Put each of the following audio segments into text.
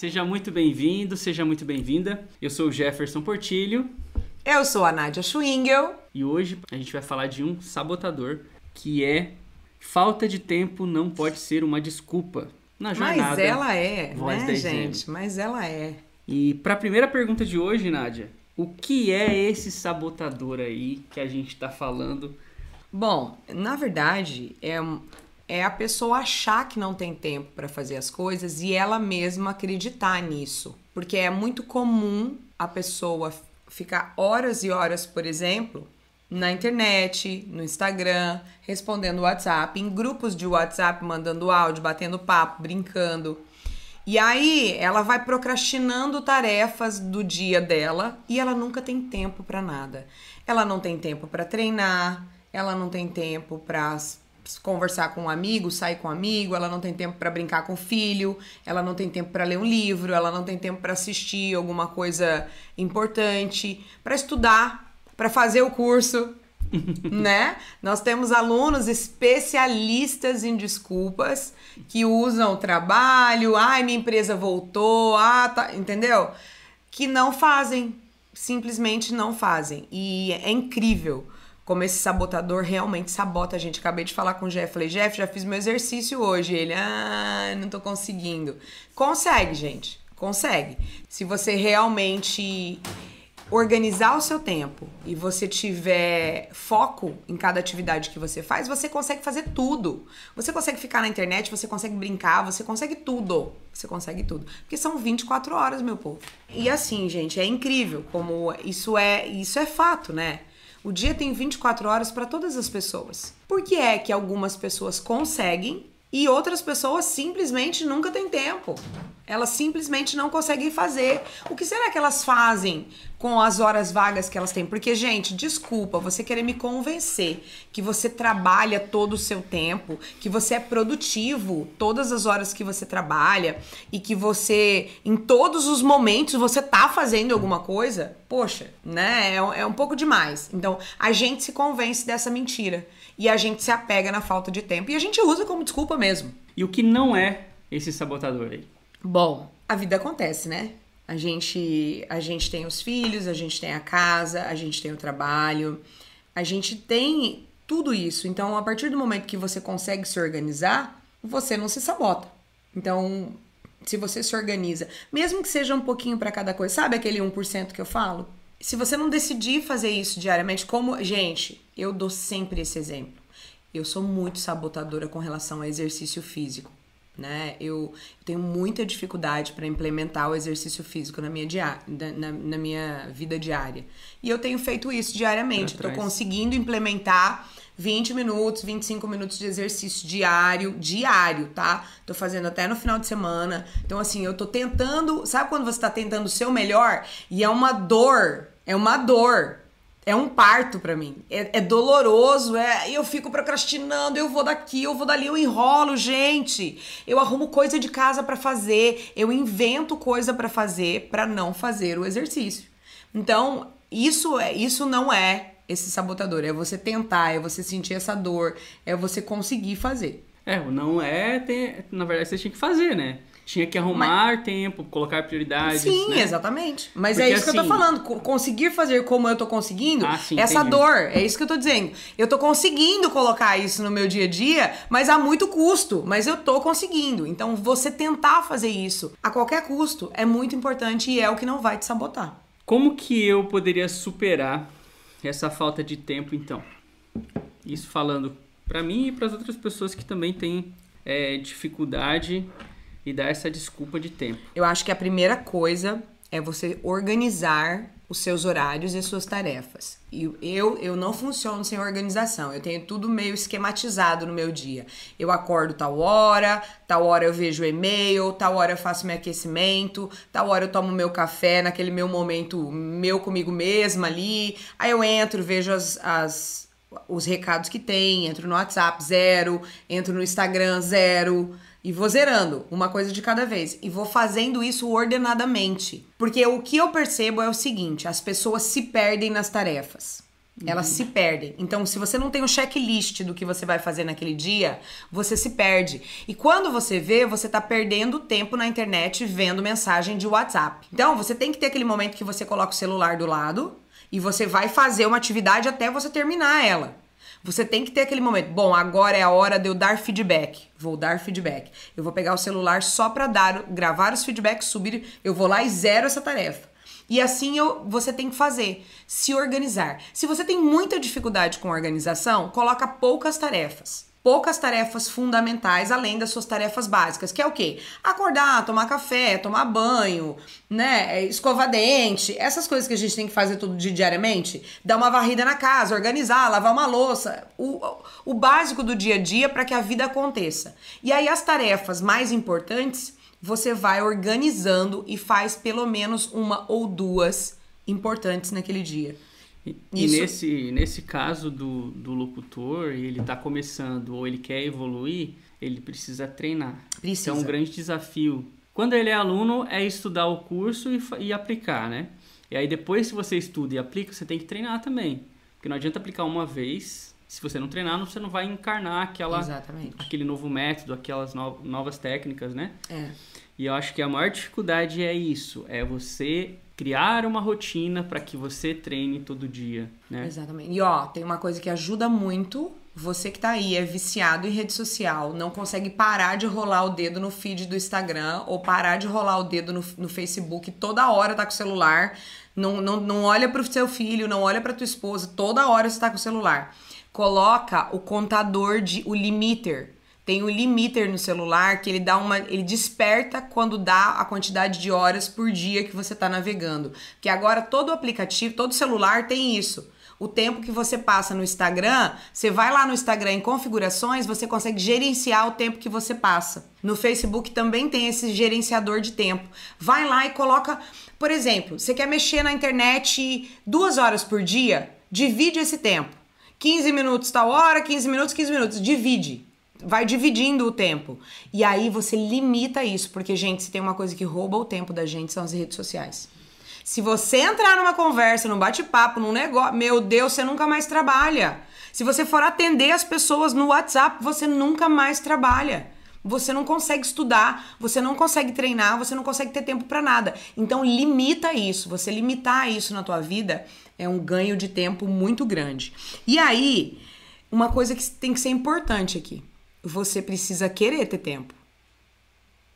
Seja muito bem-vindo, seja muito bem-vinda. Eu sou o Jefferson Portilho. Eu sou a Nádia Schwingel. E hoje a gente vai falar de um sabotador que é falta de tempo não pode ser uma desculpa na jornada. Mas ela é, Voz né, gente? Mas ela é. E para a primeira pergunta de hoje, Nádia, o que é esse sabotador aí que a gente está falando? Bom, na verdade, é, é a pessoa achar que não tem tempo para fazer as coisas e ela mesma acreditar nisso. Porque é muito comum a pessoa ficar horas e horas, por exemplo, na internet, no Instagram, respondendo WhatsApp, em grupos de WhatsApp, mandando áudio, batendo papo, brincando. E aí ela vai procrastinando tarefas do dia dela e ela nunca tem tempo para nada. Ela não tem tempo para treinar, ela não tem tempo para conversar com um amigo, sair com um amigo, ela não tem tempo para brincar com o filho, ela não tem tempo para ler um livro, ela não tem tempo para assistir alguma coisa importante, para estudar, para fazer o curso, né? Nós temos alunos especialistas em desculpas que usam o trabalho, ai, minha empresa voltou, ah, tá, entendeu? Que não fazem, simplesmente não fazem. E é incrível como esse sabotador realmente sabota a gente. Acabei de falar com o Jeff, falei, Jeff, já fiz meu exercício hoje. Ele, ah, não tô conseguindo. Consegue, gente, consegue. Se você realmente organizar o seu tempo e você tiver foco em cada atividade que você faz, você consegue fazer tudo. Você consegue ficar na internet, você consegue brincar, você consegue tudo. Você consegue tudo. Porque são 24 horas, meu povo. E assim, gente, é incrível como isso é, isso é fato, né? O dia tem 24 horas para todas as pessoas. Por que é que algumas pessoas conseguem e outras pessoas simplesmente nunca têm tempo. Elas simplesmente não conseguem fazer. O que será que elas fazem com as horas vagas que elas têm? Porque, gente, desculpa, você querer me convencer que você trabalha todo o seu tempo, que você é produtivo todas as horas que você trabalha e que você, em todos os momentos, você tá fazendo alguma coisa, poxa, né? É, é um pouco demais. Então, a gente se convence dessa mentira e a gente se apega na falta de tempo e a gente usa como desculpa mesmo. E o que não é esse sabotador aí? Bom, a vida acontece, né? A gente, a gente tem os filhos, a gente tem a casa, a gente tem o trabalho, a gente tem tudo isso. Então, a partir do momento que você consegue se organizar, você não se sabota. Então, se você se organiza, mesmo que seja um pouquinho para cada coisa, sabe aquele 1% que eu falo? se você não decidir fazer isso diariamente, como. Gente, eu dou sempre esse exemplo. Eu sou muito sabotadora com relação ao exercício físico. Né? Eu, eu tenho muita dificuldade para implementar o exercício físico na minha, dia, na, na, minha vida diária. E eu tenho feito isso diariamente. Estou conseguindo implementar 20 minutos, 25 minutos de exercício diário, diário, tá? Tô fazendo até no final de semana. Então, assim, eu tô tentando. Sabe quando você tá tentando o seu melhor? E é uma dor, é uma dor. É um parto para mim. É, é, doloroso, é. Eu fico procrastinando, eu vou daqui, eu vou dali, eu enrolo, gente. Eu arrumo coisa de casa para fazer, eu invento coisa para fazer para não fazer o exercício. Então, isso é, isso não é esse sabotador. É você tentar, é você sentir essa dor, é você conseguir fazer. É, não é. Tem, na verdade, você tinha que fazer, né? Tinha que arrumar Mas... tempo, colocar prioridades. Sim, né? exatamente. Mas Porque, é isso que eu tô assim, falando. Conseguir fazer como eu tô conseguindo, ah, sim, essa entendi. dor, é isso que eu tô dizendo. Eu tô conseguindo colocar isso no meu dia a dia, mas a muito custo. Mas eu tô conseguindo. Então, você tentar fazer isso a qualquer custo é muito importante e é o que não vai te sabotar. Como que eu poderia superar essa falta de tempo, então. Isso falando para mim e para as outras pessoas que também têm é, dificuldade e dar essa desculpa de tempo. Eu acho que a primeira coisa é você organizar os seus horários e suas tarefas. E eu, eu não funciono sem organização. Eu tenho tudo meio esquematizado no meu dia. Eu acordo tal hora, tal hora eu vejo o e-mail, tal hora eu faço meu aquecimento, tal hora eu tomo meu café naquele meu momento meu comigo mesma ali. Aí eu entro, vejo as, as os recados que tem, entro no WhatsApp, zero, entro no Instagram, zero. E vou zerando, uma coisa de cada vez. E vou fazendo isso ordenadamente. Porque o que eu percebo é o seguinte: as pessoas se perdem nas tarefas. Elas se perdem. Então, se você não tem um checklist do que você vai fazer naquele dia, você se perde. E quando você vê, você tá perdendo tempo na internet vendo mensagem de WhatsApp. Então, você tem que ter aquele momento que você coloca o celular do lado e você vai fazer uma atividade até você terminar ela. Você tem que ter aquele momento. Bom, agora é a hora de eu dar feedback. Vou dar feedback. Eu vou pegar o celular só para dar, gravar os feedbacks, subir. Eu vou lá e zero essa tarefa. E assim eu, você tem que fazer, se organizar. Se você tem muita dificuldade com organização, coloca poucas tarefas. Poucas tarefas fundamentais além das suas tarefas básicas, que é o quê? Acordar, tomar café, tomar banho, né, escovar dente, essas coisas que a gente tem que fazer todo dia diariamente, dar uma varrida na casa, organizar, lavar uma louça, o, o básico do dia a dia para que a vida aconteça. E aí as tarefas mais importantes você vai organizando e faz pelo menos uma ou duas importantes naquele dia. E, e nesse, nesse caso do, do locutor, ele está começando ou ele quer evoluir, ele precisa treinar. Precisa. Então, é um grande desafio. Quando ele é aluno, é estudar o curso e, e aplicar, né? E aí depois, se você estuda e aplica, você tem que treinar também. Porque não adianta aplicar uma vez se você não treinar, você não vai encarnar aquela, Exatamente. aquele novo método, aquelas no, novas técnicas, né? É. E eu acho que a maior dificuldade é isso, é você criar uma rotina para que você treine todo dia, né? Exatamente. E ó, tem uma coisa que ajuda muito você que tá aí, é viciado em rede social, não consegue parar de rolar o dedo no feed do Instagram ou parar de rolar o dedo no, no Facebook, toda hora tá com o celular, não, não, não olha pro seu filho, não olha pra tua esposa, toda hora você tá com o celular coloca o contador de o limiter. Tem o limiter no celular que ele dá uma, ele desperta quando dá a quantidade de horas por dia que você está navegando. Que agora todo aplicativo, todo celular tem isso. O tempo que você passa no Instagram, você vai lá no Instagram em configurações, você consegue gerenciar o tempo que você passa. No Facebook também tem esse gerenciador de tempo. Vai lá e coloca, por exemplo, você quer mexer na internet duas horas por dia, divide esse tempo. 15 minutos tal hora, 15 minutos, 15 minutos. Divide. Vai dividindo o tempo. E aí você limita isso, porque, gente, se tem uma coisa que rouba o tempo da gente, são as redes sociais. Se você entrar numa conversa, num bate-papo, num negócio, meu Deus, você nunca mais trabalha. Se você for atender as pessoas no WhatsApp, você nunca mais trabalha. Você não consegue estudar, você não consegue treinar, você não consegue ter tempo para nada. Então limita isso. Você limitar isso na tua vida é um ganho de tempo muito grande. E aí, uma coisa que tem que ser importante aqui. Você precisa querer ter tempo.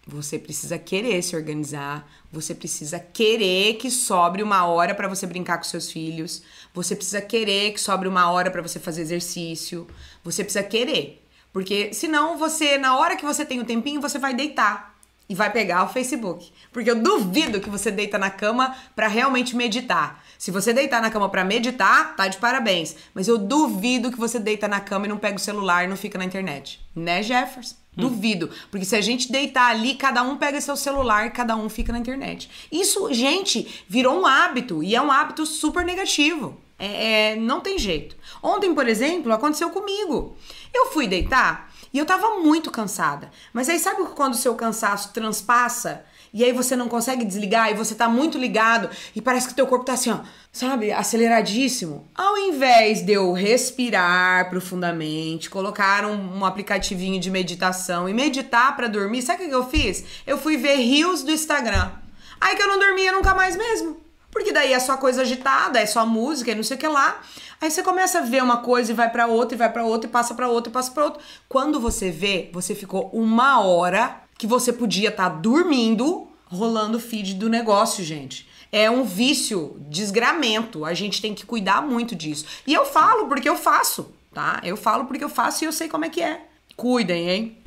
Você precisa querer se organizar, você precisa querer que sobre uma hora para você brincar com seus filhos, você precisa querer que sobre uma hora para você fazer exercício, você precisa querer. Porque senão você, na hora que você tem o tempinho, você vai deitar e vai pegar o Facebook. Porque eu duvido que você deita na cama para realmente meditar. Se você deitar na cama para meditar, tá de parabéns. Mas eu duvido que você deita na cama e não pega o celular e não fica na internet. Né, Jefferson? Hum. Duvido. Porque se a gente deitar ali, cada um pega seu celular e cada um fica na internet. Isso, gente, virou um hábito. E é um hábito super negativo. É, é, não tem jeito. Ontem, por exemplo, aconteceu comigo. Eu fui deitar e eu tava muito cansada. Mas aí sabe quando o seu cansaço transpassa e aí você não consegue desligar e você tá muito ligado e parece que o teu corpo tá assim, ó, sabe, aceleradíssimo. Ao invés de eu respirar profundamente, colocar um, um aplicativinho de meditação e meditar para dormir, sabe o que eu fiz? Eu fui ver rios do Instagram. Aí que eu não dormia nunca mais mesmo. Porque daí é só coisa agitada, é só música e não sei o que lá. Aí você começa a ver uma coisa e vai para outra, e vai para outra, e passa para outra, e passa para outra. Quando você vê, você ficou uma hora que você podia estar tá dormindo, rolando o feed do negócio, gente. É um vício, desgramento. A gente tem que cuidar muito disso. E eu falo porque eu faço, tá? Eu falo porque eu faço e eu sei como é que é. Cuidem, hein?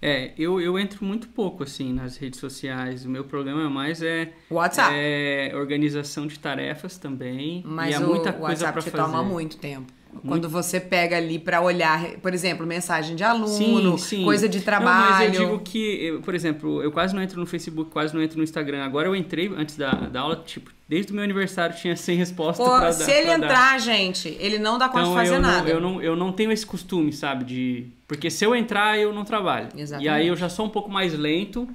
É, eu, eu entro muito pouco, assim, nas redes sociais. O meu problema mais é... WhatsApp. É organização de tarefas também. Mas e o muita coisa WhatsApp pra te fazer. toma muito tempo. Quando você pega ali pra olhar, por exemplo, mensagem de aluno, Sim, sim. coisa de Não, trabalho. mas eu digo que, eu, por exemplo, eu quase não entro no Facebook, quase não entro no Instagram. Agora eu entrei antes da, da aula, tipo, desde o meu aniversário tinha 100 respostas Pô, pra se dar. ele pra dar. entrar, gente, ele não dá conta Então de fazer eu nada. não, eu, não, eu não tenho esse costume, sabe? De. Porque se eu entrar, eu não trabalho. Exatamente. E aí eu já sou um pouco mais lento.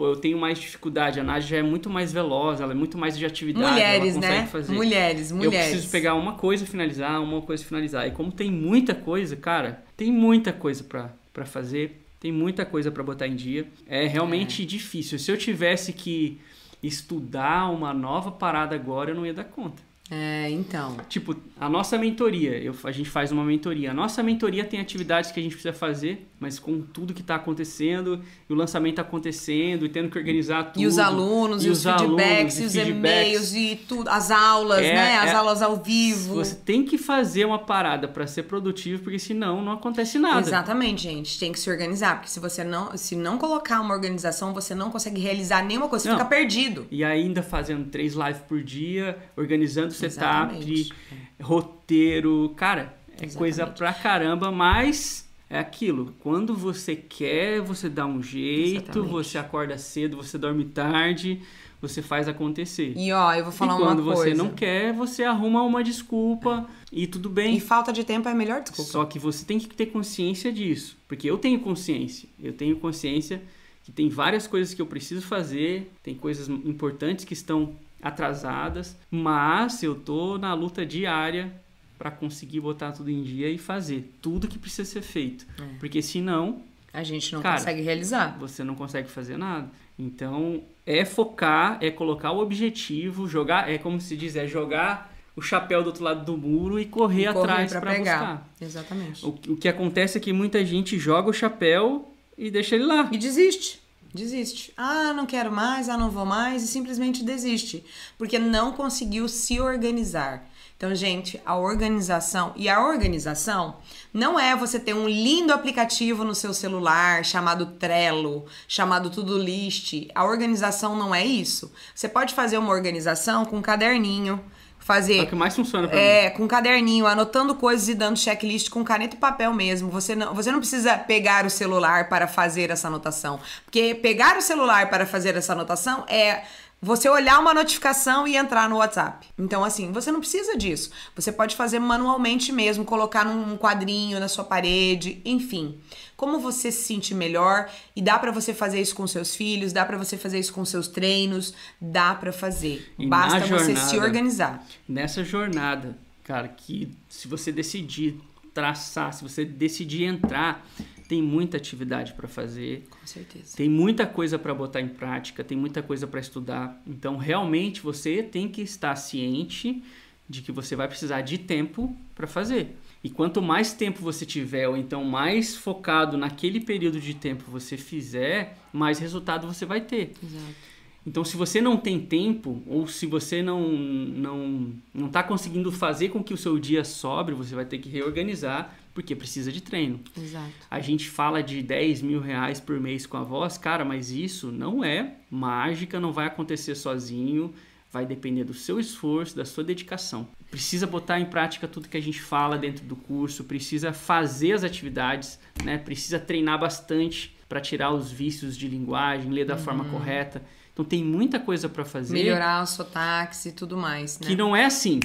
Eu tenho mais dificuldade, a Nádia já é muito mais veloz, ela é muito mais de atividade. Mulheres, né? Fazer. Mulheres, mulheres. Eu preciso pegar uma coisa e finalizar, uma coisa e finalizar. E como tem muita coisa, cara, tem muita coisa para fazer, tem muita coisa para botar em dia. É realmente é. difícil. Se eu tivesse que estudar uma nova parada agora, eu não ia dar conta. É, então. Tipo, a nossa mentoria, eu, a gente faz uma mentoria. A nossa mentoria tem atividades que a gente precisa fazer, mas com tudo que está acontecendo, e o lançamento acontecendo, e tendo que organizar tudo. E os alunos, e, e os, feedbacks, e os e-mails, e tudo, as aulas, é, né? As é, aulas ao vivo. Você tem que fazer uma parada para ser produtivo, porque senão não acontece nada. Exatamente, gente. Tem que se organizar, porque se você não, se não colocar uma organização, você não consegue realizar nenhuma coisa, você não. fica perdido. E ainda fazendo três lives por dia, organizando setup, Exatamente. roteiro. Cara, é Exatamente. coisa pra caramba, mas é aquilo. Quando você quer, você dá um jeito, Exatamente. você acorda cedo, você dorme tarde, você faz acontecer. E ó, eu vou falar uma coisa. quando você não quer, você arruma uma desculpa é. e tudo bem. E falta de tempo é a melhor desculpa. Só que você tem que ter consciência disso. Porque eu tenho consciência. Eu tenho consciência que tem várias coisas que eu preciso fazer, tem coisas importantes que estão atrasadas, mas eu tô na luta diária para conseguir botar tudo em dia e fazer tudo que precisa ser feito. É. Porque senão. A gente não cara, consegue realizar. Você não consegue fazer nada. Então, é focar, é colocar o objetivo, jogar, é como se diz, é jogar o chapéu do outro lado do muro e correr, e correr atrás para buscar. Exatamente. O, o que acontece é que muita gente joga o chapéu e deixa ele lá. E desiste desiste. Ah, não quero mais, ah, não vou mais e simplesmente desiste, porque não conseguiu se organizar. Então, gente, a organização e a organização não é você ter um lindo aplicativo no seu celular chamado Trello, chamado Tudo List. A organização não é isso. Você pode fazer uma organização com um caderninho, fazer. É o que mais funciona pra é, mim. com caderninho, anotando coisas e dando checklist com caneta e papel mesmo. Você não, você não precisa pegar o celular para fazer essa anotação. Porque pegar o celular para fazer essa anotação é você olhar uma notificação e entrar no WhatsApp. Então, assim, você não precisa disso. Você pode fazer manualmente mesmo, colocar num quadrinho na sua parede, enfim. Como você se sente melhor e dá para você fazer isso com seus filhos, dá para você fazer isso com seus treinos, dá para fazer. E Basta jornada, você se organizar. Nessa jornada, cara, que se você decidir traçar, se você decidir entrar, tem muita atividade para fazer. Com certeza. Tem muita coisa para botar em prática, tem muita coisa para estudar. Então, realmente, você tem que estar ciente de que você vai precisar de tempo para fazer. E quanto mais tempo você tiver, ou então mais focado naquele período de tempo você fizer, mais resultado você vai ter. Exato. Então, se você não tem tempo, ou se você não não não está conseguindo fazer com que o seu dia sobre, você vai ter que reorganizar porque precisa de treino. Exato. A gente fala de 10 mil reais por mês com a voz, cara, mas isso não é mágica, não vai acontecer sozinho, vai depender do seu esforço, da sua dedicação. Precisa botar em prática tudo que a gente fala dentro do curso, precisa fazer as atividades, né? Precisa treinar bastante para tirar os vícios de linguagem, ler da uhum. forma correta. Então tem muita coisa para fazer. Melhorar o sotaque e tudo mais, né? Que não é assim.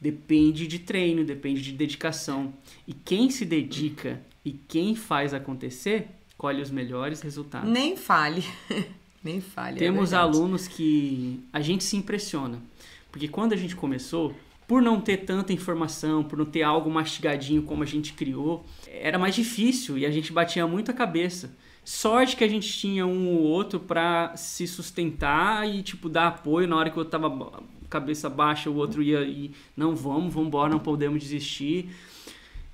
Depende de treino, depende de dedicação. E quem se dedica e quem faz acontecer, colhe os melhores resultados. Nem fale. Nem fale. É Temos é alunos que a gente se impressiona. Porque quando a gente começou, por não ter tanta informação, por não ter algo mastigadinho como a gente criou, era mais difícil e a gente batia muito a cabeça. Sorte que a gente tinha um ou outro para se sustentar e tipo dar apoio na hora que eu tava cabeça baixa, o outro ia e não vamos, vamos embora, não podemos desistir.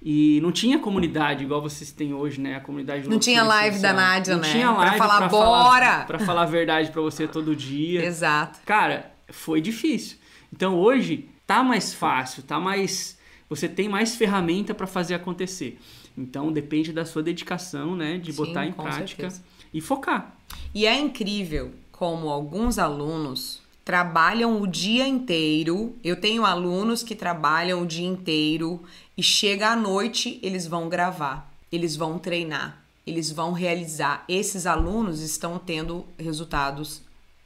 E não tinha comunidade igual vocês têm hoje, né? A comunidade Não tinha live da Nádia, não né? Tinha live pra falar pra bora! Falar, pra falar a verdade para você todo dia. Exato. Cara, foi difícil. Então hoje tá mais fácil, tá mais você tem mais ferramenta para fazer acontecer. Então depende da sua dedicação, né, de Sim, botar em prática certeza. e focar. E é incrível como alguns alunos trabalham o dia inteiro. Eu tenho alunos que trabalham o dia inteiro e chega à noite eles vão gravar, eles vão treinar, eles vão realizar. Esses alunos estão tendo resultados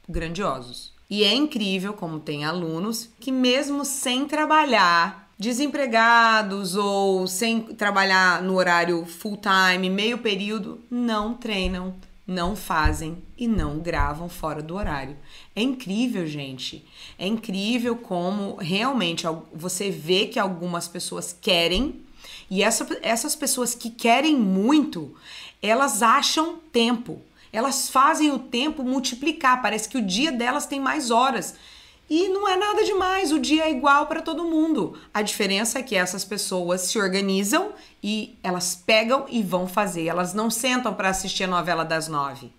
grandiosos. E é incrível como tem alunos que mesmo sem trabalhar, desempregados ou sem trabalhar no horário full time, meio período, não treinam não fazem e não gravam fora do horário. É incrível, gente. É incrível como realmente você vê que algumas pessoas querem e essa, essas pessoas que querem muito, elas acham tempo. Elas fazem o tempo multiplicar. Parece que o dia delas tem mais horas. E não é nada demais, o dia é igual para todo mundo. A diferença é que essas pessoas se organizam e elas pegam e vão fazer. Elas não sentam para assistir a novela das nove.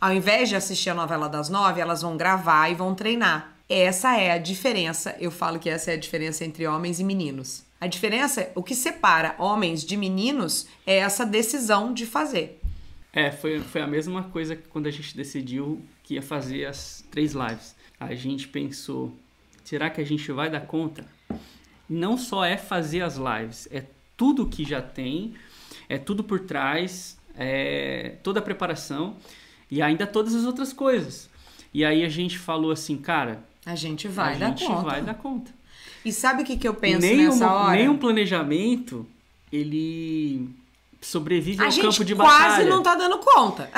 Ao invés de assistir a novela das nove, elas vão gravar e vão treinar. Essa é a diferença. Eu falo que essa é a diferença entre homens e meninos. A diferença, o que separa homens de meninos é essa decisão de fazer. É, foi, foi a mesma coisa que quando a gente decidiu que ia fazer as três lives a gente pensou: será que a gente vai dar conta? Não só é fazer as lives, é tudo que já tem, é tudo por trás, é toda a preparação e ainda todas as outras coisas. E aí a gente falou assim, cara, a gente vai a dar gente conta. vai dar conta. E sabe o que, que eu penso nem nessa uma, hora? Nem um planejamento, ele sobrevive a ao campo de batalha. quase não tá dando conta.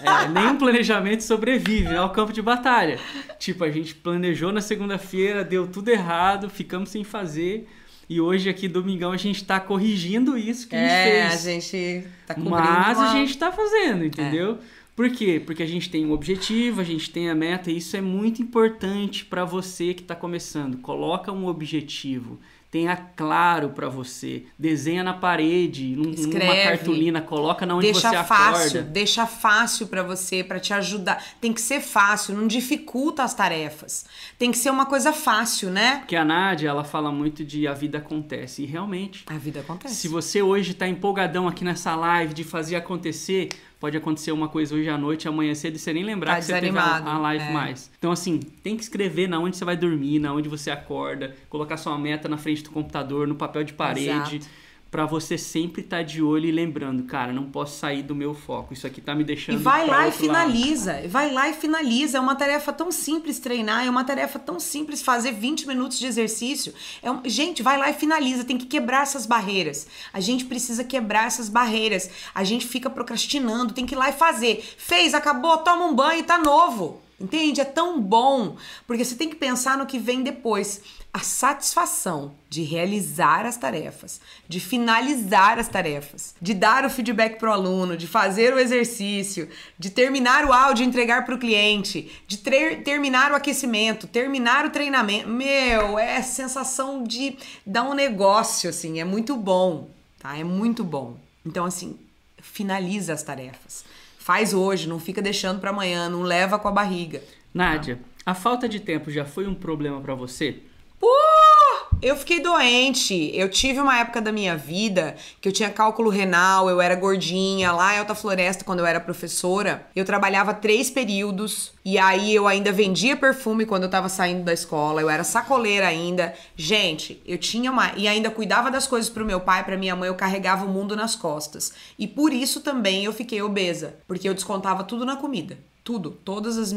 É, nenhum planejamento sobrevive ao campo de batalha. Tipo, a gente planejou na segunda-feira, deu tudo errado, ficamos sem fazer. E hoje aqui, domingão, a gente tá corrigindo isso que é, a gente fez. a gente tá cobrindo Mas uma... a gente tá fazendo, entendeu? É. Por quê? Porque a gente tem um objetivo, a gente tem a meta, e isso é muito importante para você que está começando. Coloca um objetivo tenha claro para você. Desenha na parede, num, Escreve, numa cartolina, coloca na onde deixa você fácil, acorda. Deixa fácil para você, para te ajudar. Tem que ser fácil, não dificulta as tarefas. Tem que ser uma coisa fácil, né? Porque a Nádia, ela fala muito de a vida acontece. E realmente. A vida acontece. Se você hoje tá empolgadão aqui nessa live de fazer acontecer, pode acontecer uma coisa hoje à noite, amanhã cedo, e você nem lembrar tá que você teve a, a live é. mais. Então, assim, tem que escrever na onde você vai dormir, na onde você acorda, colocar sua meta na frente do computador, no papel de parede. Exato para você sempre estar tá de olho e lembrando, cara, não posso sair do meu foco. Isso aqui tá me deixando. E vai lá e finaliza. Lado. Vai lá e finaliza. É uma tarefa tão simples treinar, é uma tarefa tão simples fazer 20 minutos de exercício. É um... Gente, vai lá e finaliza. Tem que quebrar essas barreiras. A gente precisa quebrar essas barreiras. A gente fica procrastinando, tem que ir lá e fazer. Fez, acabou, toma um banho e tá novo. Entende? É tão bom, porque você tem que pensar no que vem depois. A satisfação de realizar as tarefas, de finalizar as tarefas, de dar o feedback para o aluno, de fazer o exercício, de terminar o áudio e entregar para o cliente, de ter, terminar o aquecimento, terminar o treinamento. Meu, é sensação de dar um negócio, assim, é muito bom, tá? É muito bom. Então, assim, finaliza as tarefas. Faz hoje, não fica deixando para amanhã, não leva com a barriga. Nádia, a falta de tempo já foi um problema para você? Uh, eu fiquei doente. Eu tive uma época da minha vida que eu tinha cálculo renal, eu era gordinha lá em Alta Floresta quando eu era professora. Eu trabalhava três períodos e aí eu ainda vendia perfume quando eu tava saindo da escola. Eu era sacoleira ainda. Gente, eu tinha uma e ainda cuidava das coisas pro meu pai, pra minha mãe, eu carregava o mundo nas costas. E por isso também eu fiquei obesa, porque eu descontava tudo na comida. Tudo, todas as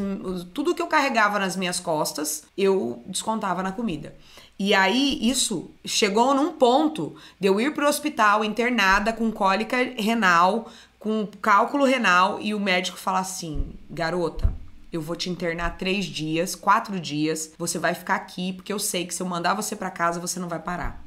tudo que eu carregava nas minhas costas, eu descontava na comida. E aí isso chegou num ponto de eu ir pro hospital internada com cólica renal, com cálculo renal e o médico falar assim: "Garota, eu vou te internar três dias, quatro dias, você vai ficar aqui porque eu sei que se eu mandar você para casa você não vai parar.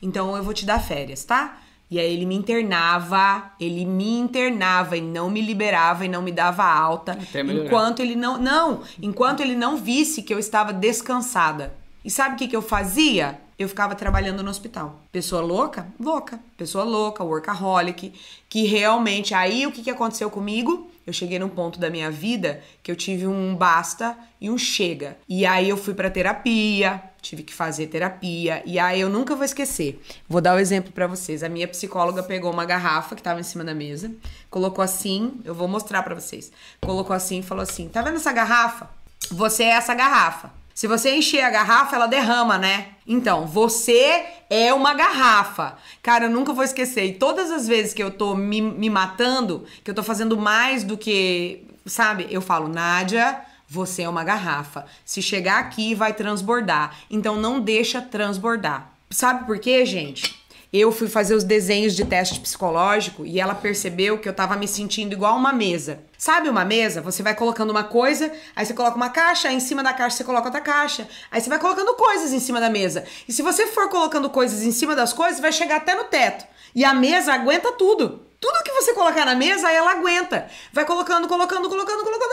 Então eu vou te dar férias, tá? E aí ele me internava, ele me internava e não me liberava e não me dava alta, enquanto ele não, não, enquanto ele não visse que eu estava descansada. E sabe o que, que eu fazia? Eu ficava trabalhando no hospital. Pessoa louca? Louca. Pessoa louca, workaholic, que realmente aí o que, que aconteceu comigo? eu cheguei num ponto da minha vida que eu tive um basta e um chega. E aí eu fui para terapia, tive que fazer terapia. E aí eu nunca vou esquecer. Vou dar o um exemplo para vocês. A minha psicóloga pegou uma garrafa que tava em cima da mesa, colocou assim, eu vou mostrar para vocês. Colocou assim e falou assim: "Tá vendo essa garrafa? Você é essa garrafa. Se você encher a garrafa, ela derrama, né? Então, você é uma garrafa. Cara, eu nunca vou esquecer. E todas as vezes que eu tô me, me matando, que eu tô fazendo mais do que. Sabe? Eu falo, Nádia, você é uma garrafa. Se chegar aqui, vai transbordar. Então, não deixa transbordar. Sabe por quê, gente? eu fui fazer os desenhos de teste psicológico e ela percebeu que eu tava me sentindo igual uma mesa. Sabe uma mesa? Você vai colocando uma coisa, aí você coloca uma caixa, aí em cima da caixa você coloca outra caixa. Aí você vai colocando coisas em cima da mesa. E se você for colocando coisas em cima das coisas, vai chegar até no teto. E a mesa aguenta tudo. Tudo que você colocar na mesa, ela aguenta. Vai colocando, colocando, colocando, colocando.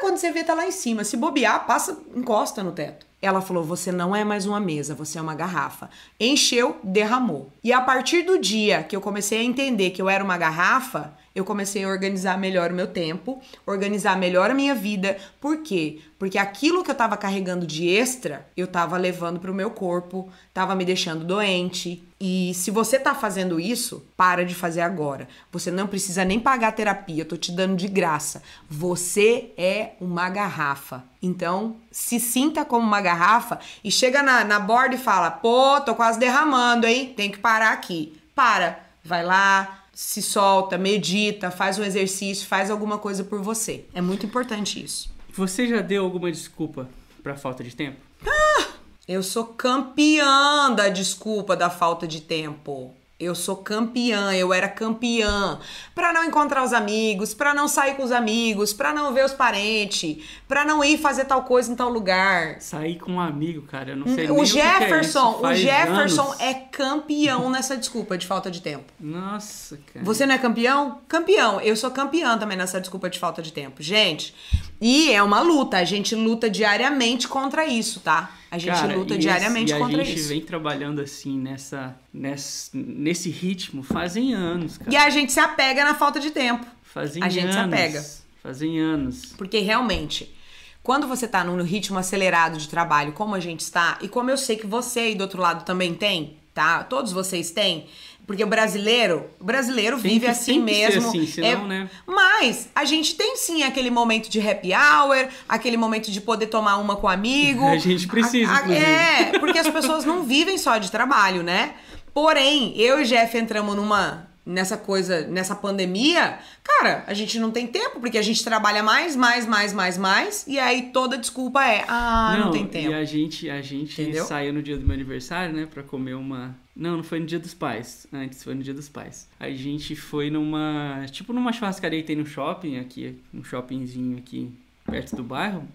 Quando você vê, tá lá em cima. Se bobear, passa, encosta no teto. Ela falou: Você não é mais uma mesa, você é uma garrafa. Encheu, derramou. E a partir do dia que eu comecei a entender que eu era uma garrafa, eu comecei a organizar melhor o meu tempo, organizar melhor a minha vida. Por quê? Porque aquilo que eu tava carregando de extra, eu tava levando pro meu corpo, tava me deixando doente. E se você tá fazendo isso, para de fazer agora. Você não precisa nem pagar terapia, eu tô te dando de graça. Você é uma garrafa. Então, se sinta como uma garrafa e chega na, na borda e fala: pô, tô quase derramando, hein? Tem que parar aqui. Para, vai lá, se solta, medita, faz um exercício, faz alguma coisa por você. É muito importante isso. Você já deu alguma desculpa para falta de tempo? Ah, eu sou campeã da desculpa da falta de tempo. Eu sou campeã, eu era campeã. Para não encontrar os amigos, para não sair com os amigos, para não ver os parentes, para não ir fazer tal coisa em tal lugar. Sair com um amigo, cara, eu não sei o nem Jefferson, o, que é isso. o Jefferson anos. é campeão nessa desculpa de falta de tempo. Nossa, cara. Você não é campeão? Campeão. Eu sou campeã também nessa desculpa de falta de tempo. Gente, e é uma luta, a gente luta diariamente contra isso, tá? A gente Cara, luta diariamente esse, contra a gente isso. vem trabalhando assim nessa, nessa nesse ritmo fazem anos, cara. E a gente se apega na falta de tempo. Fazem a gente anos. se apega. Fazem anos. Porque realmente, quando você tá num ritmo acelerado de trabalho, como a gente está, e como eu sei que você aí do outro lado também tem, tá? Todos vocês têm. Porque o brasileiro, o brasileiro Tem vive que- assim mesmo. assim, senão, É- né? Mas a gente tem sim aquele momento de happy hour, aquele momento de poder tomar uma com amigo. A gente precisa, A- a-. É, porque as pessoas não vivem só de trabalho, né? Porém, eu e Jeff entramos numa nessa coisa, nessa pandemia, cara, a gente não tem tempo, porque a gente trabalha mais, mais, mais, mais, mais, e aí toda desculpa é, ah, não, tem tempo. E a gente, a gente Entendeu? saiu no dia do meu aniversário, né, pra comer uma. Não, não foi no dia dos pais. Antes foi no dia dos pais. A gente foi numa. Tipo numa churrascaria que tem no shopping aqui, um shoppingzinho aqui perto do bairro.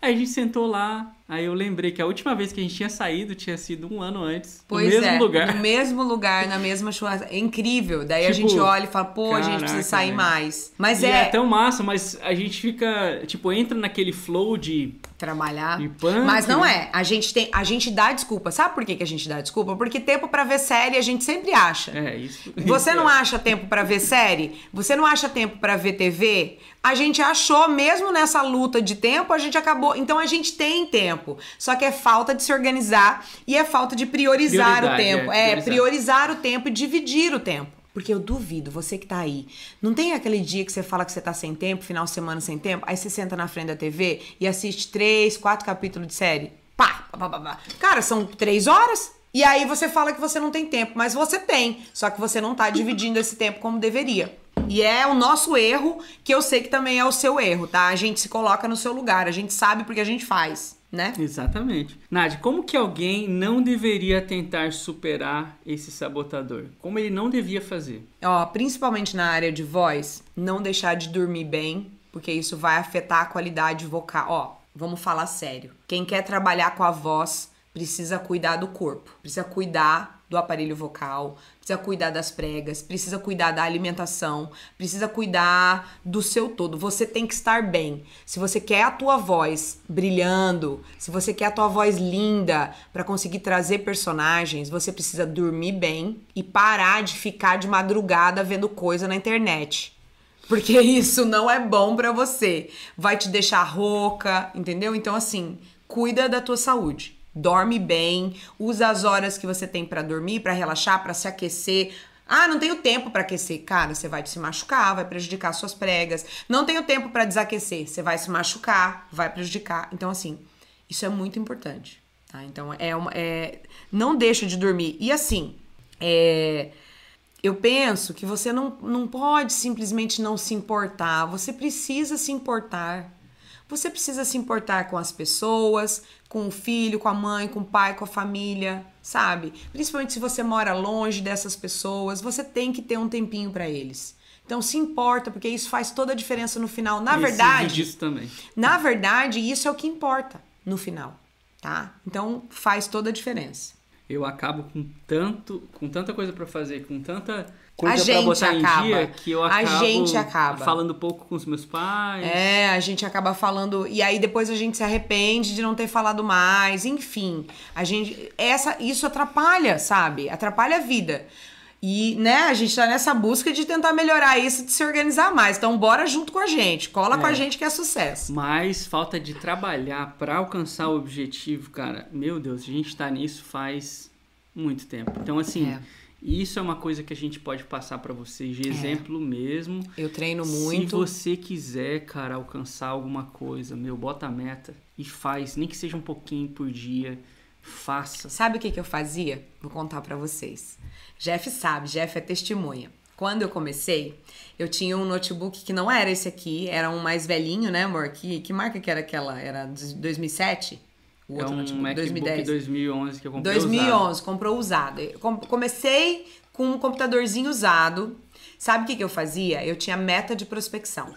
Aí a gente sentou lá. Aí eu lembrei que a última vez que a gente tinha saído tinha sido um ano antes. Pois no mesmo é, lugar. no mesmo lugar, na mesma churrasca. É incrível. Daí a Tipo, gente olha e fala, pô, a gente precisa caraca, sair velho. mais. Mas E é, é tão massa, mas a gente fica. Tipo, entra naquele flow de. trabalhar. E punk, Mas não né? é. A gente tem, a gente dá desculpa. Sabe por que, que a gente dá desculpa? Porque tempo pra ver série a gente sempre acha. É, isso. Você isso não é. acha tempo pra ver série? Você não acha tempo pra ver TV? A gente achou, mesmo nessa luta de tempo, a gente acabou. Então a gente tem tempo. Só que é falta de se organizar e é falta de priorizar o Prioridade, tempo. é, É, priorizar. priorizar o tempo e dividir o tempo. Porque eu duvido, você que tá aí, não tem aquele dia que você fala que você tá sem tempo, final de semana sem tempo, aí você senta na frente da TV e assiste três, quatro capítulos de série. Pá, pá, pá, pá. Cara, são três horas. E aí você fala que você não tem tempo, mas você tem. Só que você não tá dividindo esse tempo como deveria. E é o nosso erro, que eu sei que também é o seu erro, tá? A gente se coloca no seu lugar, a gente sabe porque a gente faz, né? Exatamente. Nádia, como que alguém não deveria tentar superar esse sabotador? Como ele não devia fazer? Ó, principalmente na área de voz, não deixar de dormir bem, porque isso vai afetar a qualidade vocal. Ó, vamos falar sério. Quem quer trabalhar com a voz precisa cuidar do corpo, precisa cuidar do aparelho vocal, precisa cuidar das pregas, precisa cuidar da alimentação, precisa cuidar do seu todo. Você tem que estar bem. Se você quer a tua voz brilhando, se você quer a tua voz linda para conseguir trazer personagens, você precisa dormir bem e parar de ficar de madrugada vendo coisa na internet. Porque isso não é bom pra você. Vai te deixar rouca, entendeu? Então assim, cuida da tua saúde. Dorme bem, usa as horas que você tem pra dormir, pra relaxar, pra se aquecer. Ah, não tenho tempo pra aquecer. Cara, você vai se machucar, vai prejudicar suas pregas. Não tenho tempo pra desaquecer. Você vai se machucar, vai prejudicar. Então assim, isso é muito importante, tá? Então é uma é não deixa de dormir. E assim, é eu penso que você não, não pode simplesmente não se importar. Você precisa se importar. Você precisa se importar com as pessoas, com o filho, com a mãe, com o pai, com a família, sabe? Principalmente se você mora longe dessas pessoas, você tem que ter um tempinho para eles. Então se importa, porque isso faz toda a diferença no final. Na Preciso verdade, disso também. na verdade, isso é o que importa no final, tá? Então faz toda a diferença. Eu acabo com tanto, com tanta coisa pra fazer, com tanta coisa pra gente botar acaba. em dia que eu A acabo gente acaba. falando pouco com os meus pais. É, a gente acaba falando e aí depois a gente se arrepende de não ter falado mais, enfim. A gente essa isso atrapalha, sabe? Atrapalha a vida. E, né, a gente tá nessa busca de tentar melhorar isso, de se organizar mais. Então, bora junto com a gente. Cola com a É. gente que é sucesso. Mas falta de trabalhar pra alcançar o objetivo, cara. Meu Deus, a gente tá nisso faz muito tempo. Então, assim, É. isso é uma coisa que a gente pode passar pra vocês de exemplo mesmo. Eu treino muito. Se você quiser, cara, alcançar alguma coisa, meu, bota a meta e faz, nem que seja um pouquinho por dia, faça. Sabe o que, que eu fazia? Vou contar pra vocês. Jeff sabe, Jeff é testemunha. Quando eu comecei, eu tinha um notebook que não era esse aqui, era um mais velhinho, né, amor? Que, que marca que era aquela? Era de 2007? O é um MacBook 2011 que eu comprei 2011, usado. comprou usado. Comecei com um computadorzinho usado. Sabe o que, que eu fazia? Eu tinha meta de prospecção.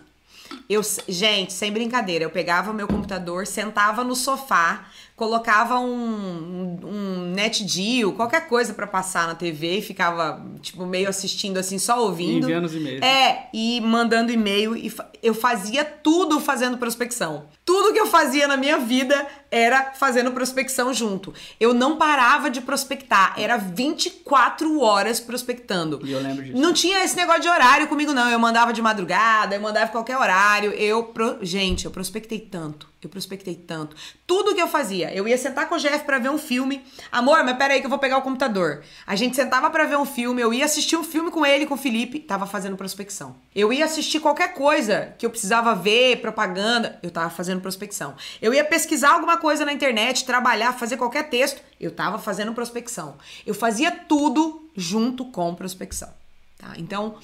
Eu, gente, sem brincadeira, eu pegava meu computador, sentava no sofá, colocava um, um, NetGeo, qualquer coisa pra passar na TV e ficava, tipo, meio assistindo assim, só ouvindo. Enviando os e-mails. É, e mandando e-mail. E eu fazia tudo fazendo prospecção. Tudo que eu fazia na minha vida era fazendo prospecção junto. Eu não parava de prospectar. Era 24 horas prospectando. E eu lembro disso. Não tinha esse negócio de horário comigo, não. Eu mandava de madrugada, eu mandava em qualquer horário. Eu, pro- gente, eu prospectei tanto. Eu prospectei tanto. Tudo que eu fazia. Eu ia sentar com o Jeff pra ver um filme. Amor, mas peraí que eu vou pegar o computador. A gente sentava pra ver um filme. Eu ia assistir um filme com ele, com o Felipe. Tava fazendo prospecção. Eu ia assistir qualquer coisa que eu precisava ver, propaganda. Eu tava fazendo prospecção. Eu ia pesquisar alguma coisa na internet, trabalhar, fazer qualquer texto. Eu tava fazendo prospecção. Eu fazia tudo junto com prospecção. Tá? Então,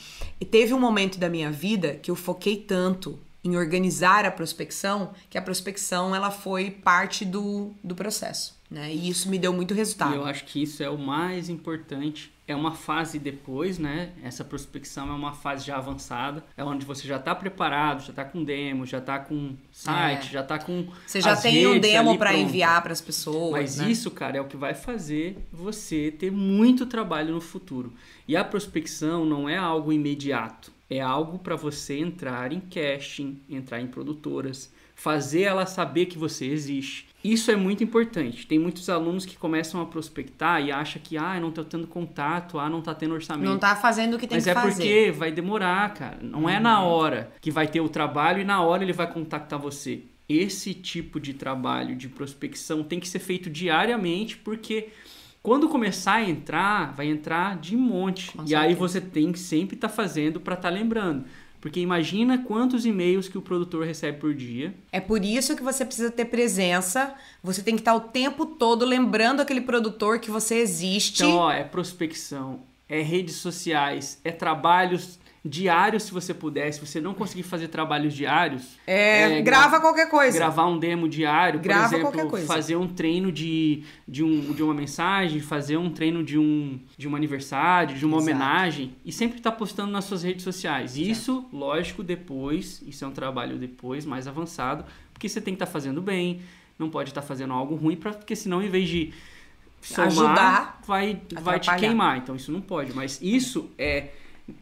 teve um momento da minha vida que eu foquei tanto em organizar a prospecção que a prospecção ela foi parte do, do processo. Né? E isso me deu muito E resultado. eu acho que isso é o mais importante. É uma fase depois, né? Essa prospecção é uma fase já avançada. É onde você já tá preparado, já tá com demo, já tá com site, É. já tá com. Você já tem um demo para enviar para as pessoas. Mas né? isso, cara, é o que vai fazer você ter muito trabalho no futuro. E a prospecção não é algo imediato. É algo para você entrar em casting, entrar em produtoras, fazer ela saber que você existe. Isso é muito importante. Tem muitos alunos que começam a prospectar e acham que, ah, não tô tendo contato, ah, não tá tendo orçamento. Não tá fazendo o que tem Mas que é fazer. Uhum. porque vai demorar, cara. Não é na hora que vai ter o trabalho e na hora ele vai contactar você. Esse tipo de trabalho de prospecção tem que ser feito diariamente, porque quando começar a entrar, vai entrar de monte. Com e aí certeza. você tem que sempre estar fazendo para estar lembrando. Porque imagina quantos e-mails que o produtor recebe por dia. É por isso que você precisa ter presença. Você tem que estar o tempo todo lembrando aquele produtor que você existe. Então, ó, é prospecção, é redes sociais, é trabalhos diários se você puder. Se você não conseguir fazer trabalhos diários, é, é, grava qualquer coisa. gravar um demo diário, Grava por qualquer exemplo, coisa. fazer um treino de, de, um, de uma mensagem, fazer um treino de um, de um aniversário, de uma Exato. homenagem e sempre estar postando nas suas redes sociais. Isso, lógico, depois, isso é um trabalho depois, mais avançado, porque você tem que estar fazendo bem, não pode estar fazendo algo ruim, pra, porque senão, em vez de somar, Ajudar, vai, vai te queimar. Então, isso não pode. Mas isso é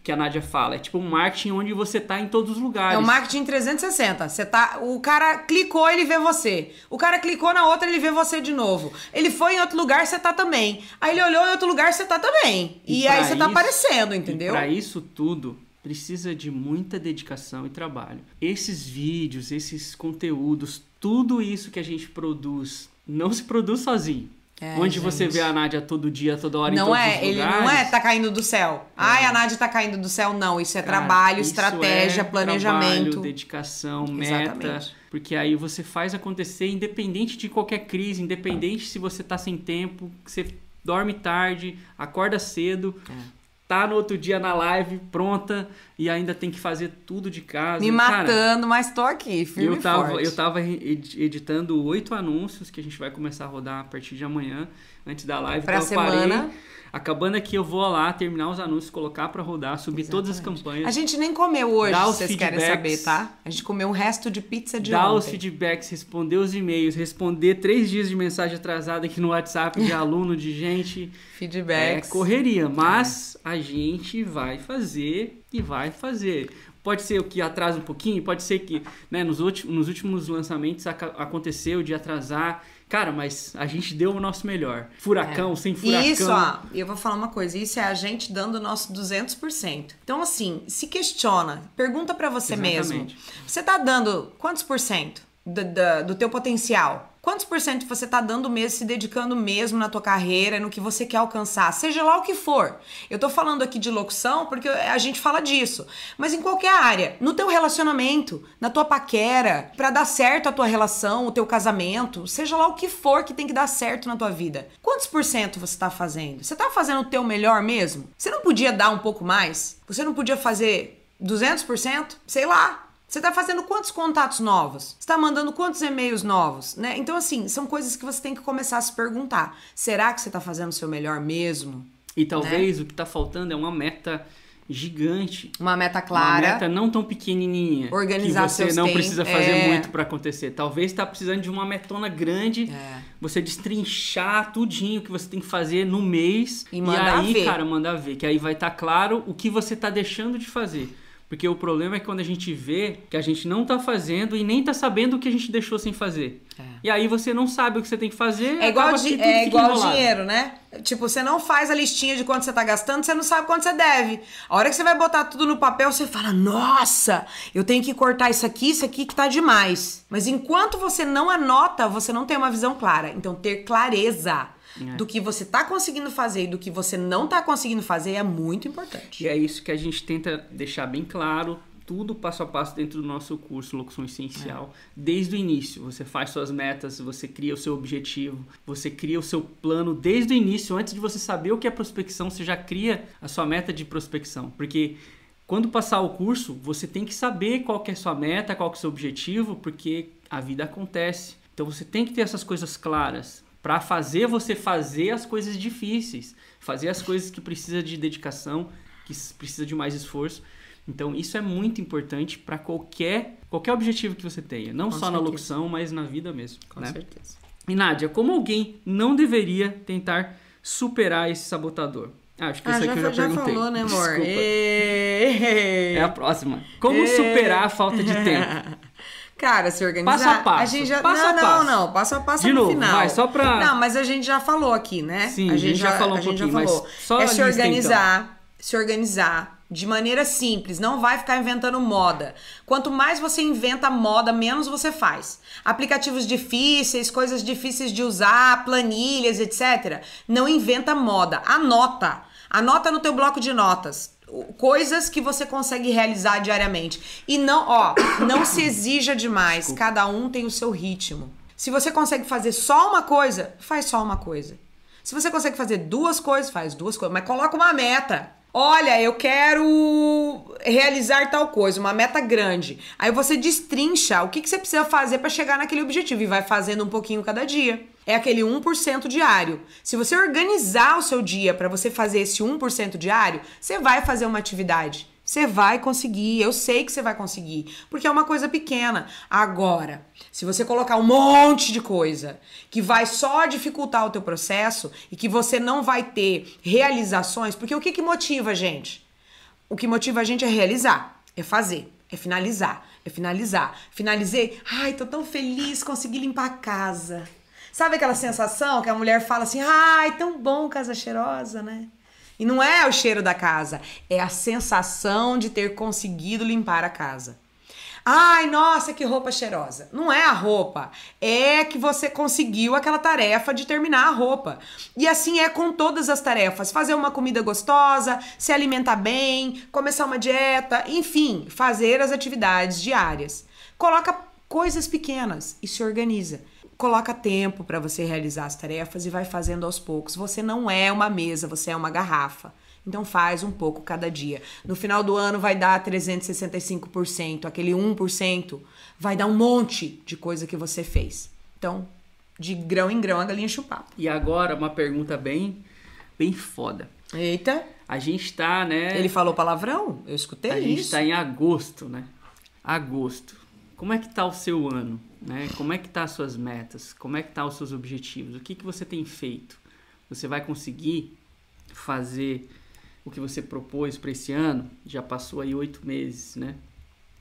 que a Nádia fala, é tipo um marketing onde você tá em todos os lugares. É o marketing 360. Você tá, o cara clicou, ele vê você. O cara clicou na outra, ele vê você de novo. Ele foi em outro lugar, você tá também. Aí ele olhou em outro lugar, você tá também. E, pra aí você tá aparecendo, E entendeu? para isso tudo precisa de muita dedicação e trabalho. Esses vídeos, esses conteúdos, tudo isso que a gente produz, não se produz sozinho. É, onde você gente. vê a Nádia todo dia, toda hora em Não todos é, os ele lugares. não é tá caindo do céu. Ai, a Nádia tá caindo do céu. Não, isso é Cara, trabalho, isso estratégia, é planejamento. Trabalho, dedicação, meta. Exatamente. Porque aí você faz acontecer independente de qualquer crise, independente se você tá sem tempo, que você dorme tarde, acorda cedo. É. tá no outro dia na live, pronta, e ainda tem que fazer tudo de casa. Me Cara, matando, mas tô aqui, firme eu tava, forte. eu tava ed- editando oito anúncios que a gente vai começar a rodar a partir de amanhã, antes da live. Pra então eu parei. Acabando aqui, eu vou lá terminar os anúncios, colocar pra rodar, subir todas as campanhas. A gente nem comeu hoje, se os vocês querem saber, tá? A gente comeu um resto de pizza de dar os ontem. feedbacks, responder os e-mails, responder três dias de mensagem atrasada aqui no WhatsApp de aluno, de gente. É Feedbacks. correria, mas a gente vai fazer e vai fazer. Pode ser o que atrasa um pouquinho, pode ser que né, nos, últimos, nos últimos lançamentos aconteceu de atrasar. Cara, mas a gente deu o nosso melhor. Furacão, sem furacão. Isso, ó, eu vou falar uma coisa, isso é a gente dando o nosso 200%. Então, assim, se questiona, pergunta pra você mesmo. Exatamente. Você tá dando quantos por cento do, do, do teu potencial? Quantos por cento você tá dando mesmo, se dedicando mesmo na tua carreira, no que você quer alcançar, seja lá o que for. Eu tô falando aqui de locução porque a gente fala disso, mas em qualquer área, no teu relacionamento, na tua paquera, pra dar certo a tua relação, o teu casamento, seja lá o que for que tem que dar certo na tua vida. Quantos por cento você tá fazendo? Você tá fazendo o teu melhor mesmo? Você não podia dar um pouco mais? Você não podia fazer 200%? Sei lá. Você tá fazendo quantos contatos novos? Você tá mandando quantos e-mails novos, né? Então, assim, são coisas que você tem que começar a se perguntar. Será que você tá fazendo o seu melhor mesmo? E talvez o que tá faltando é uma meta gigante. Uma meta Uma clara. meta não tão pequenininha. Organizar que você não tempos, precisa fazer é. muito pra acontecer. Talvez tá precisando de uma metona grande. É. Você destrinchar tudinho que você tem que fazer no mês. E mandar aí, ver. cara, mandar ver. Que aí vai estar claro o que você tá deixando de fazer. Porque o problema é quando a gente vê que a gente não tá fazendo e nem tá sabendo o que a gente deixou sem fazer. É. E aí você não sabe o que você tem que fazer. É igual, di- é igual dinheiro, né? Tipo, você não faz a listinha de quanto você tá gastando, você não sabe quanto você deve. A hora que você vai botar tudo no papel, você fala: Nossa, eu tenho que cortar isso aqui, isso aqui que tá demais. Mas enquanto você não anota, você não tem uma visão clara. Então, ter clareza É. do que você tá conseguindo fazer e do que você não tá conseguindo fazer é muito importante. E é isso que a gente tenta deixar bem claro, tudo passo a passo dentro do nosso curso Locução Essencial, desde o início. Você faz suas metas, você cria o seu objetivo, você cria o seu plano desde o início, antes de você saber o que é prospecção, você já cria a sua meta de prospecção. Porque quando passar o curso, você tem que saber qual que é a sua meta, qual que é o seu objetivo, porque a vida acontece. Então você tem que ter essas coisas claras para fazer você fazer as coisas difíceis, fazer as coisas que precisa de dedicação, que precisa de mais esforço. Então isso é muito importante para qualquer qualquer objetivo que você tenha, não Com só na certeza. locução, mas na vida mesmo, Com né? certeza. E Nádia, como alguém não deveria tentar superar esse sabotador? Ah, acho que Ah, isso já, aqui eu já já perguntei. falou, né, amor? Desculpa. É a próxima. Como superar a falta de tempo? Cara, se organizar. Passo a passo, A gente já... passo não, a não, passo. não. Passo a passo De no novo, final. vai, só pra- Não, mas a gente já falou aqui, né? Sim, a gente já falou um a gente já pouquinho, mas falou. só a é se lista, então. organizar, se organizar de maneira simples. Não vai ficar inventando moda. Quanto mais você inventa moda, menos você faz. Aplicativos difíceis, coisas difíceis de usar, planilhas, etc. Não inventa moda. Anota. Anota no teu bloco de notas coisas que você consegue realizar diariamente. E não, ó, não se exija demais. Cada um tem o seu ritmo. Se você consegue fazer só uma coisa, faz só uma coisa. Se você consegue fazer duas coisas, faz duas coisas, mas coloca uma meta. Olha, eu quero realizar tal coisa, uma meta grande. Aí você destrincha o que, que você precisa fazer para chegar naquele objetivo e vai fazendo um pouquinho cada dia. É aquele 1% diário. Se você organizar o seu dia para você fazer esse 1% diário, você vai fazer uma atividade. Você vai conseguir, eu sei que você vai conseguir, porque é uma coisa pequena. Agora, se você colocar um monte de coisa que vai só dificultar o teu processo e que você não vai ter realizações, porque o que, que motiva a gente? O que motiva a gente é realizar, é fazer, é finalizar, é finalizar. Finalizei, ai, tô tão feliz, consegui limpar a casa. Sabe aquela sensação que a mulher fala assim, ai, tão bom casa cheirosa, né? E não é o cheiro da casa, é a sensação de ter conseguido limpar a casa. Ai, nossa, que roupa cheirosa. Não é a roupa, é que você conseguiu aquela tarefa de terminar a roupa. E assim é com todas as tarefas: fazer uma comida gostosa, se alimentar bem, começar uma dieta, enfim, fazer as atividades diárias. Coloca coisas pequenas e se organiza. Coloca tempo para você realizar as tarefas e vai fazendo aos poucos. Você não é uma mesa, você é uma garrafa. Então faz um pouco cada dia. No final do ano vai dar 365%, aquele 1% vai dar um monte de coisa que você fez. Então, de grão em grão a galinha chupar. E agora uma pergunta bem bem foda. Eita. A gente tá, né? Ele falou palavrão? Eu escutei a isso. A gente tá em agosto, né? Agosto. Como é que tá o seu ano? Né? Como é que tá as suas metas? Como é que tá os seus objetivos? O que, que você tem feito? Você vai conseguir fazer o que você propôs para esse ano? Já passou aí oito meses, né?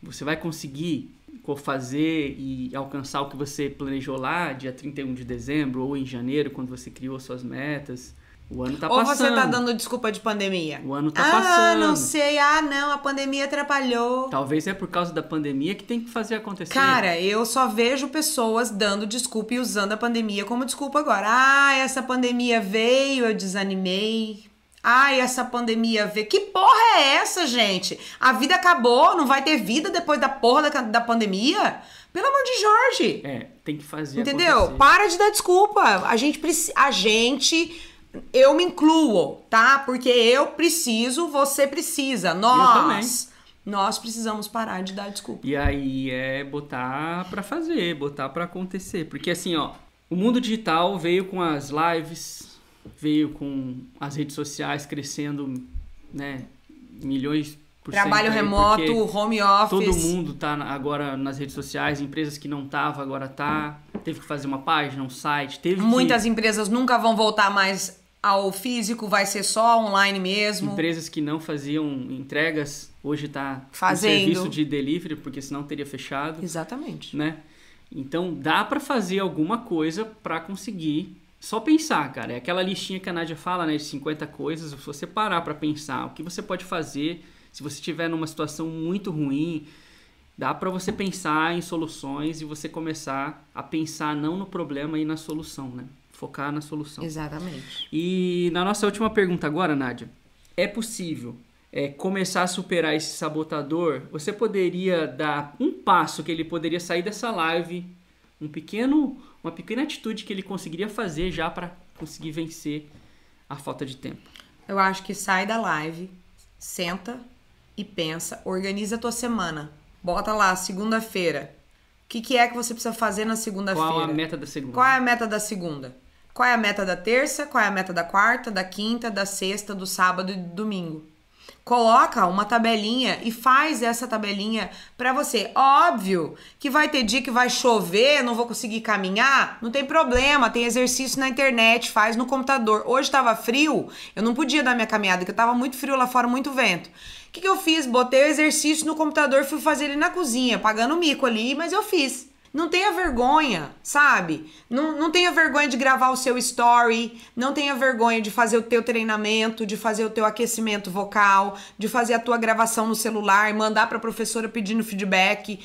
Você vai conseguir fazer e alcançar o que você planejou lá, dia 31 de dezembro ou em janeiro, quando você criou suas metas? O ano tá Ou passando. você tá dando desculpa de pandemia? O ano tá ah, passando. não sei. Ah, não, a pandemia atrapalhou. Talvez é por causa da pandemia que tem que fazer acontecer. Cara, eu só vejo pessoas dando desculpa e usando a pandemia como desculpa agora. Ah, essa pandemia veio, eu desanimei. Ai, essa pandemia veio. Que porra é essa, gente? A vida acabou, não vai ter vida depois da porra da, da pandemia? Pelo amor de Jorge. É, tem que fazer Entendeu? acontecer. Para de dar desculpa. A gente precisa. A gente. Eu me incluo, tá? Porque eu preciso, você precisa. Nós. Nós precisamos parar de dar desculpa. E aí é botar pra fazer, botar pra acontecer. Porque assim, ó, o mundo digital veio com as lives, veio com as redes sociais crescendo, né, milhões por Trabalho cento remoto, home office. Todo mundo tá agora nas redes sociais, empresas que não tava agora tá, teve que fazer uma página, um site, teve Muitas que... empresas nunca vão voltar mais ao físico, vai ser só online mesmo. Empresas que não faziam entregas, hoje tá Fazendo. serviço de delivery, porque senão teria fechado. Exatamente. né? Então dá para fazer alguma coisa para conseguir. Só pensar, cara. É aquela listinha que a Nádia fala, né? De 50 coisas. Se você parar para pensar o que você pode fazer, se você estiver numa situação muito ruim, dá para você pensar em soluções e você começar a pensar não no problema e na solução, né? Focar na solução. Exatamente. E na nossa última pergunta agora, Nádia, é possível é, começar a superar esse sabotador? Você poderia dar um passo que ele poderia sair dessa live, um pequeno, uma pequena atitude que ele conseguiria fazer já para conseguir vencer a falta de tempo? Eu acho que sai da live, senta e pensa, organiza a tua semana. Bota lá, segunda-feira. O que, que é que você precisa fazer na segunda-feira? Qual a meta da segunda? Qual é a meta da segunda? Qual é a meta da terça? Qual é a meta da quarta, da quinta, da sexta, do sábado e do domingo? Coloca uma tabelinha e faz essa tabelinha para você. Óbvio que vai ter dia que vai chover, não vou conseguir caminhar, não tem problema, tem exercício na internet, faz no computador. Hoje estava frio, eu não podia dar minha caminhada, porque estava muito frio lá fora, muito vento. O que, que eu fiz? Botei o exercício no computador, fui fazer ele na cozinha, pagando mico ali, mas eu fiz. Não tenha vergonha, sabe? Não, não tenha vergonha de gravar o seu story, não tenha vergonha de fazer o teu treinamento, de fazer o teu aquecimento vocal, de fazer a tua gravação no celular, mandar para a professora pedindo feedback.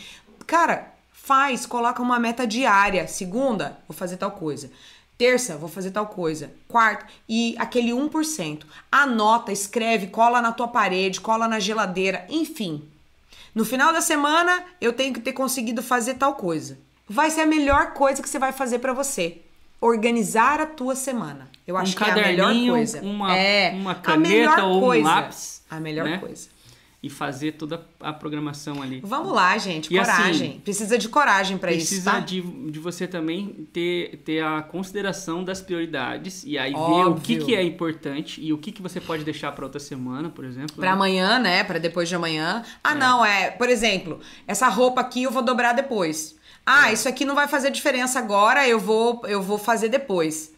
Cara, faz, coloca uma meta diária. Segunda, vou fazer tal coisa. Terça, vou fazer tal coisa. Quarta, e aquele 1%. Anota, escreve, cola na tua parede, cola na geladeira, enfim. No final da semana, eu tenho que ter conseguido fazer tal coisa. Vai ser a melhor coisa que você vai fazer para você. Organizar a tua semana. Eu acho um que é a melhor coisa. Uma, é uma caneta ou coisa. um lápis. A melhor né? coisa. E fazer toda a programação ali. Vamos lá, gente. E Coragem. assim, Precisa de coragem para isso, Precisa tá? de, de você também ter, ter a consideração das prioridades e aí ver o Óbvio. que, que é importante e o que, que você pode deixar para outra semana, por exemplo. Pra né? amanhã, né? Pra depois de amanhã. Ah, não, é. Por exemplo, essa roupa aqui eu vou dobrar depois. Ah, isso aqui não vai fazer diferença agora, eu vou, eu vou fazer depois.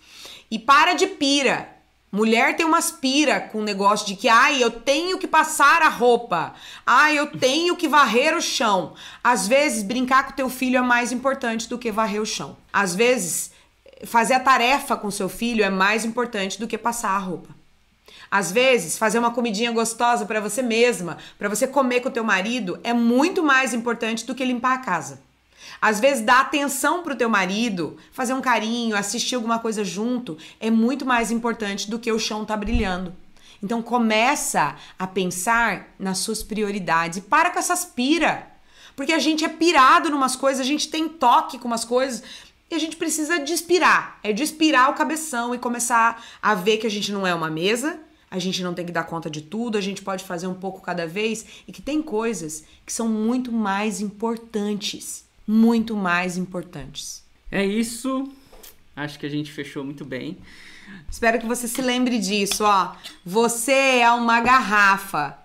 E para de pira. Mulher tem umas pira com o negócio de que, ai, eu tenho que passar a roupa. Ai, eu tenho que varrer o chão. Às vezes, brincar com teu filho é mais importante do que varrer o chão. Às vezes, fazer a tarefa com seu filho é mais importante do que passar a roupa. Às vezes, fazer uma comidinha gostosa para você mesma, para você comer com o teu marido, é muito mais importante do que limpar a casa. Às vezes, dar atenção pro teu marido, fazer um carinho, assistir alguma coisa junto, é muito mais importante do que o chão tá brilhando. Então começa a pensar nas suas prioridades e para com essas pira. Porque a gente é pirado numas coisas, a gente tem toque com umas coisas e a gente precisa despirar. É despirar o cabeção e começar a ver que a gente não é uma mesa, a gente não tem que dar conta de tudo, a gente pode fazer um pouco cada vez e que tem coisas que são muito mais importantes, muito mais importantes. É isso. Acho que a gente fechou muito bem. Espero que você se lembre disso, ó. Você é uma garrafa.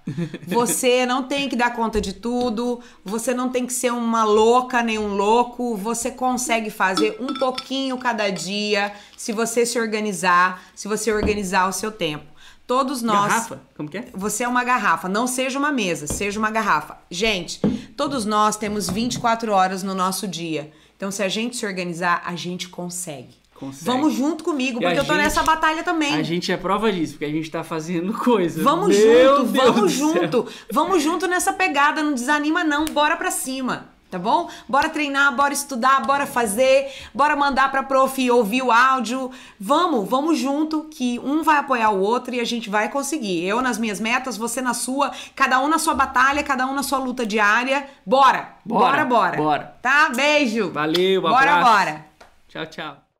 Você não tem que dar conta de tudo. Você não tem que ser uma louca nem um louco. Você consegue fazer um pouquinho cada dia se você se organizar, se você organizar o seu tempo. Todos nós. Garrafa? Como que é? Você é uma garrafa, não seja uma mesa, seja uma garrafa. Gente, todos nós temos 24 horas no nosso dia. Então, se a gente se organizar, a gente consegue. Consegue. Vamos junto comigo, porque eu tô gente- nessa batalha também. A gente é prova disso, porque a gente tá fazendo coisa. Vamos Meu junto, Deus vamos junto. Vamos junto nessa pegada, não desanima não, bora pra cima. Tá bom? Bora treinar, bora estudar, bora fazer, bora mandar pra prof ouvir o áudio. Vamos, vamos junto, que um vai apoiar o outro e a gente vai conseguir. Eu nas minhas metas, você na sua, cada um na sua batalha, cada um na sua luta diária. Bora! Bora, Bora, bora. bora. Tá? Beijo. Valeu, um Bora, abraço. bora. Tchau, tchau.